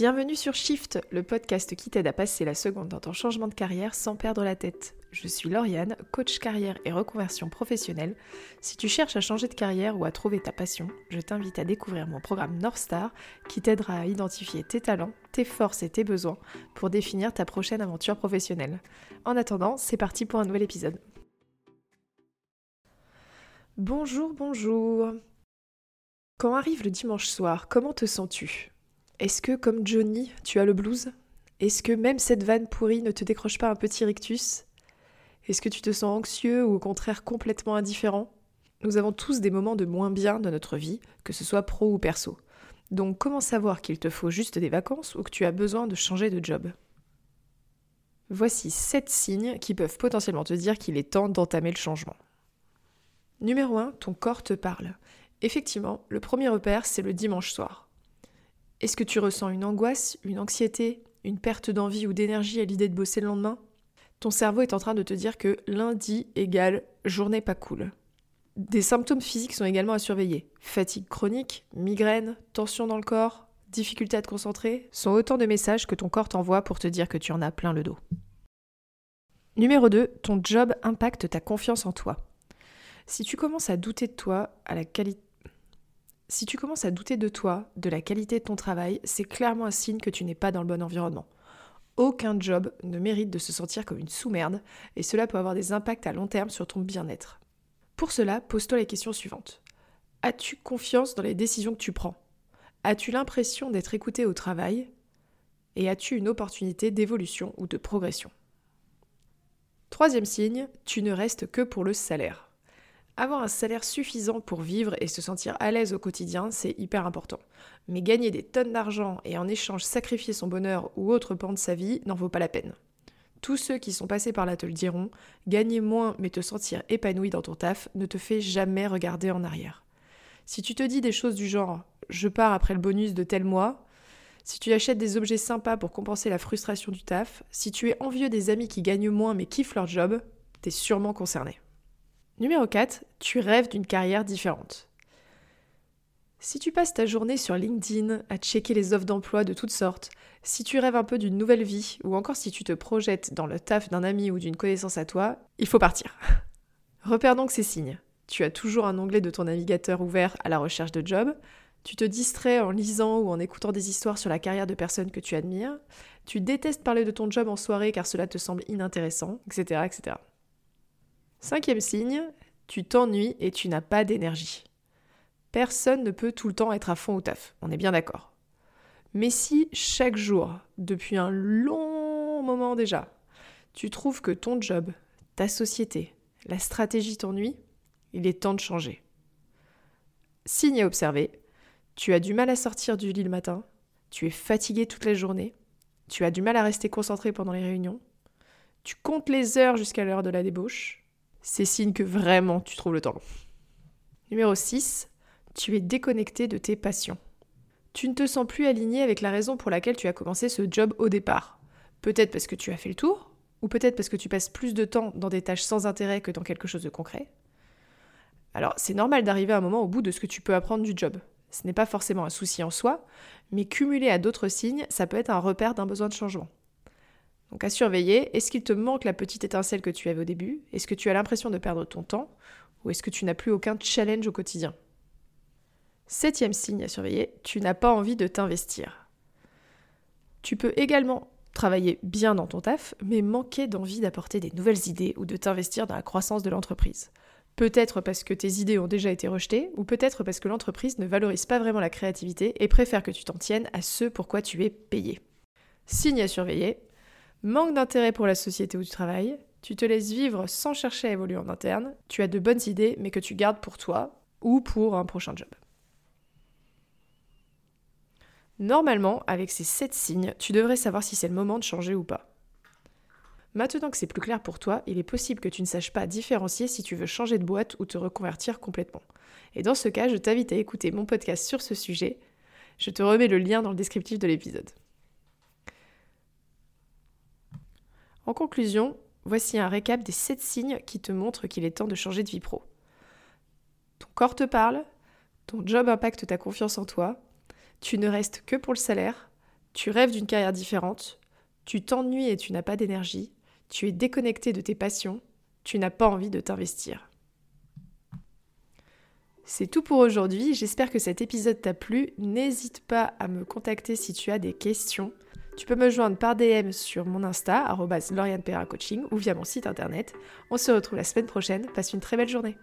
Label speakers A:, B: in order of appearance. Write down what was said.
A: Bienvenue sur Shift, le podcast qui t'aide à passer la seconde dans ton changement de carrière sans perdre la tête. Je suis Lauriane, coach carrière et reconversion professionnelle. Si tu cherches à changer de carrière ou à trouver ta passion, je t'invite à découvrir mon programme North Star qui t'aidera à identifier tes talents, tes forces et tes besoins pour définir ta prochaine aventure professionnelle. En attendant, c'est parti pour un nouvel épisode. Bonjour, bonjour. Quand arrive le dimanche soir, comment te sens-tu? Est-ce que, comme Johnny, tu as le blues? Est-ce que même cette vanne pourrie ne te décroche pas un petit rictus? Est-ce que tu te sens anxieux ou au contraire complètement indifférent? Nous avons tous des moments de moins bien dans notre vie, que ce soit pro ou perso. Donc comment savoir qu'il te faut juste des vacances ou que tu as besoin de changer de job? Voici 7 signes qui peuvent potentiellement te dire qu'il est temps d'entamer le changement. Numéro 1, ton corps te parle. Effectivement, le premier repère, c'est le dimanche soir. Est-ce que tu ressens une angoisse, une anxiété, une perte d'envie ou d'énergie à l'idée de bosser le lendemain? Ton cerveau est en train de te dire que lundi égale journée pas cool. Des symptômes physiques sont également à surveiller. Fatigue chronique, migraine, tension dans le corps, difficulté à te concentrer sont autant de messages que ton corps t'envoie pour te dire que tu en as plein le dos. Numéro 2, ton job impacte ta confiance en toi. Si tu commences à douter de toi, à la qualité si tu commences à douter de toi, de la qualité de ton travail, c'est clairement un signe que tu n'es pas dans le bon environnement. Aucun job ne mérite de se sentir comme une sous-merde, et cela peut avoir des impacts à long terme sur ton bien-être. Pour cela, pose-toi les questions suivantes. As-tu confiance dans les décisions que tu prends? As-tu l'impression d'être écouté au travail? Et as-tu une opportunité d'évolution ou de progression? Troisième signe, tu ne restes que pour le salaire. Avoir un salaire suffisant pour vivre et se sentir à l'aise au quotidien, c'est hyper important. Mais gagner des tonnes d'argent et en échange sacrifier son bonheur ou autre pan de sa vie n'en vaut pas la peine. Tous ceux qui sont passés par là te le diront, gagner moins mais te sentir épanoui dans ton taf ne te fait jamais regarder en arrière. Si tu te dis des choses du genre je pars après le bonus de tel mois, si tu achètes des objets sympas pour compenser la frustration du taf, si tu es envieux des amis qui gagnent moins mais kiffent leur job, t'es sûrement concerné. Numéro 4, tu rêves d'une carrière différente. Si tu passes ta journée sur LinkedIn à checker les offres d'emploi de toutes sortes, si tu rêves un peu d'une nouvelle vie, ou encore si tu te projettes dans le taf d'un ami ou d'une connaissance à toi, il faut partir. Repère donc ces signes. Tu as toujours un onglet de ton navigateur ouvert à la recherche de job, tu te distrais en lisant ou en écoutant des histoires sur la carrière de personnes que tu admires, tu détestes parler de ton job en soirée car cela te semble inintéressant, etc. etc. Cinquième signe, tu t'ennuies et tu n'as pas d'énergie. Personne ne peut tout le temps être à fond au taf, on est bien d'accord. Mais si chaque jour, depuis un long moment déjà, tu trouves que ton job, ta société, la stratégie t'ennuie, il est temps de changer. Signe à observer, tu as du mal à sortir du lit le matin, tu es fatigué toute la journée, tu as du mal à rester concentré pendant les réunions, tu comptes les heures jusqu'à l'heure de la débauche, c'est signe que vraiment tu trouves le temps long. Numéro 6, tu es déconnecté de tes passions. Tu ne te sens plus aligné avec la raison pour laquelle tu as commencé ce job au départ. Peut-être parce que tu as fait le tour, ou peut-être parce que tu passes plus de temps dans des tâches sans intérêt que dans quelque chose de concret. Alors, c'est normal d'arriver à un moment au bout de ce que tu peux apprendre du job. Ce n'est pas forcément un souci en soi, mais cumulé à d'autres signes, ça peut être un repère d'un besoin de changement. Donc à surveiller, est-ce qu'il te manque la petite étincelle que tu avais au début? Est-ce que tu as l'impression de perdre ton temps? Ou est-ce que tu n'as plus aucun challenge au quotidien? Septième signe à surveiller, tu n'as pas envie de t'investir. Tu peux également travailler bien dans ton taf, mais manquer d'envie d'apporter des nouvelles idées ou de t'investir dans la croissance de l'entreprise. Peut-être parce que tes idées ont déjà été rejetées, ou peut-être parce que l'entreprise ne valorise pas vraiment la créativité et préfère que tu t'en tiennes à ce pour quoi tu es payé. Signe à surveiller, Manque d'intérêt pour la société où tu travailles, tu te laisses vivre sans chercher à évoluer en interne, tu as de bonnes idées mais que tu gardes pour toi ou pour un prochain job. Normalement, avec ces 7 signes, tu devrais savoir si c'est le moment de changer ou pas. Maintenant que c'est plus clair pour toi, il est possible que tu ne saches pas différencier si tu veux changer de boîte ou te reconvertir complètement. Et dans ce cas, je t'invite à écouter mon podcast sur ce sujet. Je te remets le lien dans le descriptif de l'épisode. En conclusion, voici un récap des 7 signes qui te montrent qu'il est temps de changer de vie pro. Ton corps te parle, ton job impacte ta confiance en toi, tu ne restes que pour le salaire, Tu rêves d'une carrière différente, tu t'ennuies et tu n'as pas d'énergie, tu es déconnecté de tes passions, tu n'as pas envie de t'investir. C'est tout pour aujourd'hui, j'espère que cet épisode t'a plu. N'hésite pas à me contacter si tu as des questions. Tu peux me joindre par DM sur mon Insta, Coaching, ou via mon site internet. On se retrouve la semaine prochaine. Passe une très belle journée.